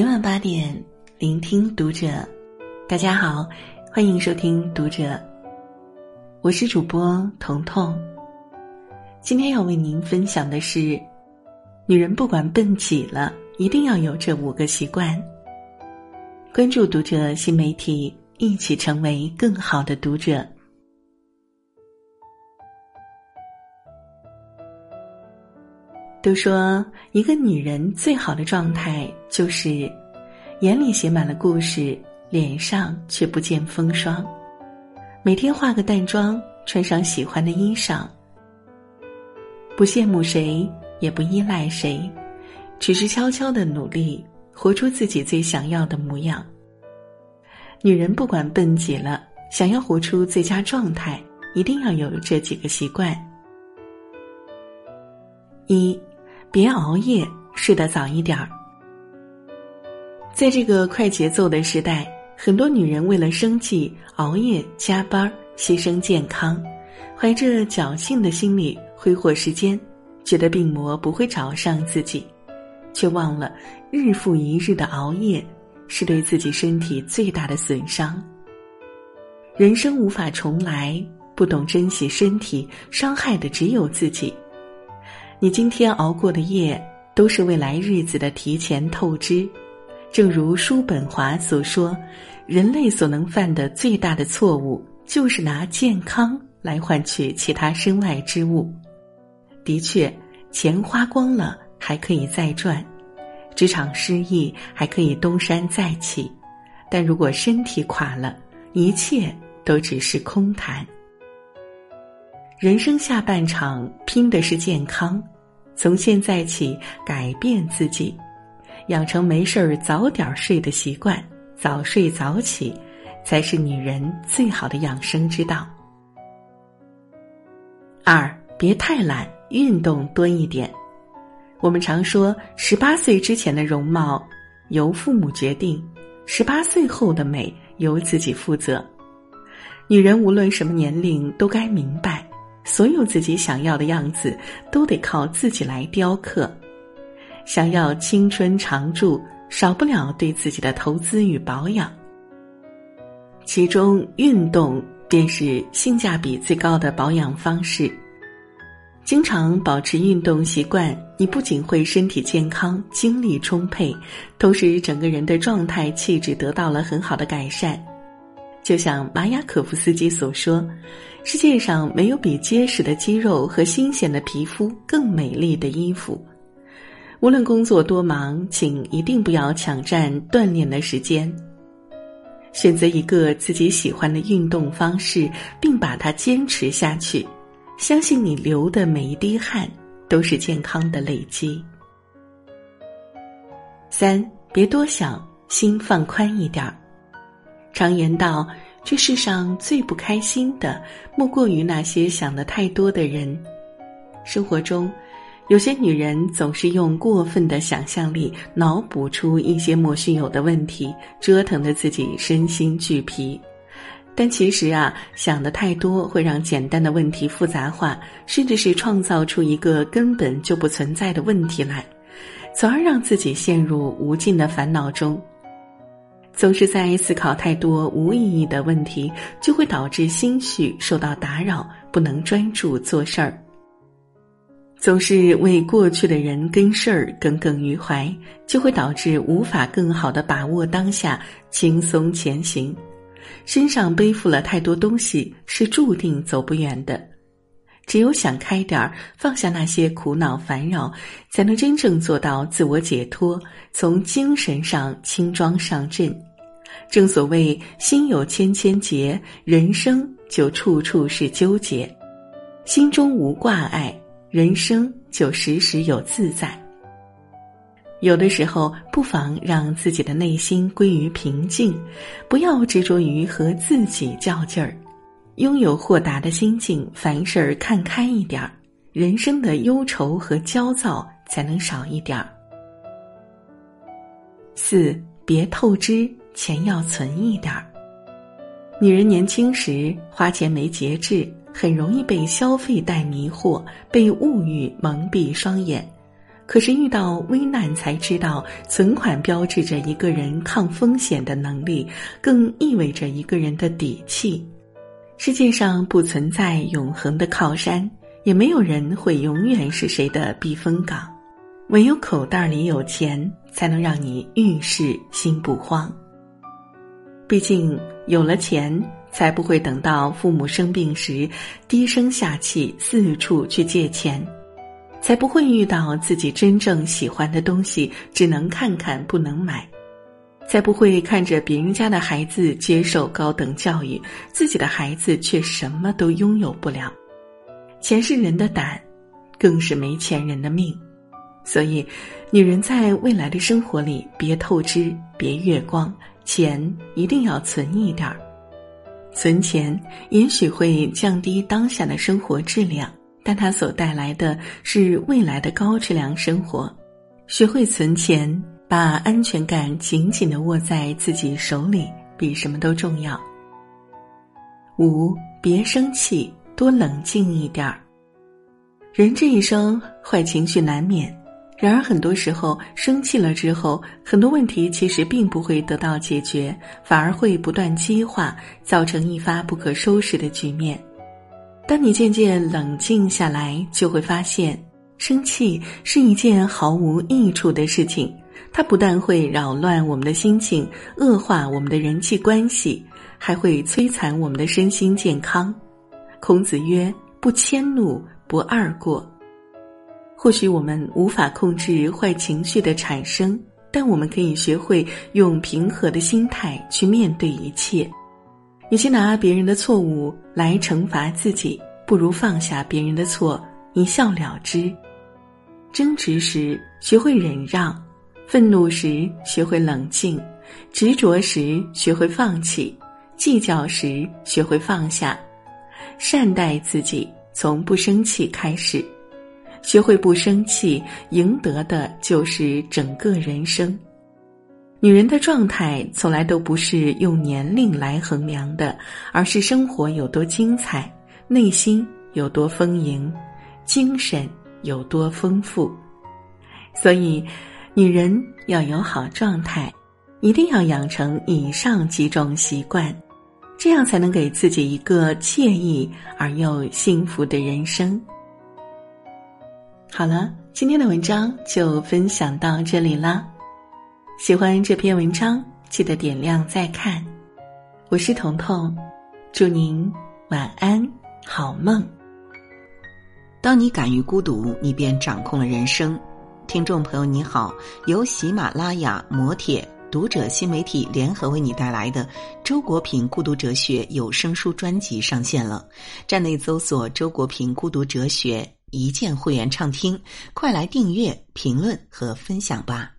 每晚八点，聆听读者。大家好，欢迎收听读者，我是主播彤彤。今天要为您分享的是：女人不管笨几了，一定要有这五个习惯。关注读者新媒体，一起成为更好的读者。都说一个女人最好的状态就是眼里写满了故事，脸上却不见风霜。每天化个淡妆，穿上喜欢的衣裳，不羡慕谁，也不依赖谁，只是悄悄的努力，活出自己最想要的模样。女人不管笨几了，想要活出最佳状态，一定要有这几个习惯：一。别熬夜，睡得早一点儿。在这个快节奏的时代，很多女人为了生计熬夜加班，牺牲健康，怀着侥幸的心理挥霍时间，觉得病魔不会找上自己，却忘了日复一日的熬夜是对自己身体最大的损伤。人生无法重来，不懂珍惜身体，伤害的只有自己。你今天熬过的夜，都是未来日子的提前透支。正如叔本华所说，人类所能犯的最大的错误，就是拿健康来换取其他身外之物。的确，钱花光了还可以再赚，职场失意还可以东山再起，但如果身体垮了，一切都只是空谈。人生下半场拼的是健康，从现在起改变自己，养成没事儿早点睡的习惯，早睡早起，才是女人最好的养生之道。二，别太懒，运动多一点。我们常说，十八岁之前的容貌由父母决定，十八岁后的美由自己负责。女人无论什么年龄，都该明白。所有自己想要的样子，都得靠自己来雕刻。想要青春常驻，少不了对自己的投资与保养。其中，运动便是性价比最高的保养方式。经常保持运动习惯，你不仅会身体健康、精力充沛，同时整个人的状态、气质得到了很好的改善。就像马雅可夫斯基所说。世界上没有比结实的肌肉和新鲜的皮肤更美丽的衣服。无论工作多忙，请一定不要抢占锻炼的时间。选择一个自己喜欢的运动方式，并把它坚持下去。相信你流的每一滴汗都是健康的累积。三，别多想，心放宽一点儿。常言道。这世上最不开心的，莫过于那些想的太多的人。生活中，有些女人总是用过分的想象力脑补出一些莫须有的问题，折腾的自己身心俱疲。但其实啊，想的太多会让简单的问题复杂化，甚至是创造出一个根本就不存在的问题来，从而让自己陷入无尽的烦恼中。总是在思考太多无意义的问题，就会导致心绪受到打扰，不能专注做事儿。总是为过去的人跟事儿耿耿于怀，就会导致无法更好的把握当下，轻松前行。身上背负了太多东西，是注定走不远的。只有想开点儿，放下那些苦恼烦扰，才能真正做到自我解脱，从精神上轻装上阵。正所谓心有千千结，人生就处处是纠结；心中无挂碍，人生就时时有自在。有的时候，不妨让自己的内心归于平静，不要执着于和自己较劲儿，拥有豁达的心境，凡事儿看开一点儿，人生的忧愁和焦躁才能少一点儿。四，别透支。钱要存一点儿。女人年轻时花钱没节制，很容易被消费带迷惑，被物欲蒙蔽双眼，可是遇到危难才知道，存款标志着一个人抗风险的能力，更意味着一个人的底气。世界上不存在永恒的靠山，也没有人会永远是谁的避风港。唯有口袋里有钱，才能让你遇事心不慌。毕竟有了钱，才不会等到父母生病时低声下气四处去借钱。才不会遇到自己真正喜欢的东西只能看看不能买，才不会看着别人家的孩子接受高等教育，自己的孩子却什么都拥有不了。钱是人的胆，更是没钱人的命。所以，女人在未来的生活里别透支，别月光，钱一定要存一点儿。存钱也许会降低当下的生活质量。但它所带来的是未来的高质量生活。学会存钱，把安全感紧紧的握在自己手里，比什么都重要。五，别生气，多冷静一点儿。人这一生，坏情绪难免。然而，很多时候生气了之后，很多问题其实并不会得到解决，反而会不断激化，造成一发不可收拾的局面。当你渐渐冷静下来，就会发现，生气是一件毫无益处的事情。它不但会扰乱我们的心情，恶化我们的人际关系，还会摧残我们的身心健康。孔子曰：“不迁怒，不贰过。”或许我们无法控制坏情绪的产生，但我们可以学会用平和的心态去面对一切。与其拿别人的错误来惩罚自己，不如放下别人的错，一笑了之。争执时学会忍让，愤怒时学会冷静，执着时学会放弃，计较时学会放下。善待自己，从不生气开始，学会不生气，赢得的就是整个人生。女人的状态从来都不是用年龄来衡量的，而是生活有多精彩，内心有多丰盈，精神有多丰富。所以，女人要有好状态，一定要养成以上几种习惯，这样才能给自己一个惬意而又幸福的人生。好了，今天的文章就分享到这里啦。喜欢这篇文章，记得点亮再看。我是彤彤，祝您晚安，好梦。当你敢于孤独，你便掌控了人生。听众朋友，你好，由喜马拉雅、摩铁、读者新媒体联合为你带来的周国平孤独哲学有声书专辑上线了。站内搜索“周国平孤独哲学”，一键会员畅听，快来订阅、评论和分享吧。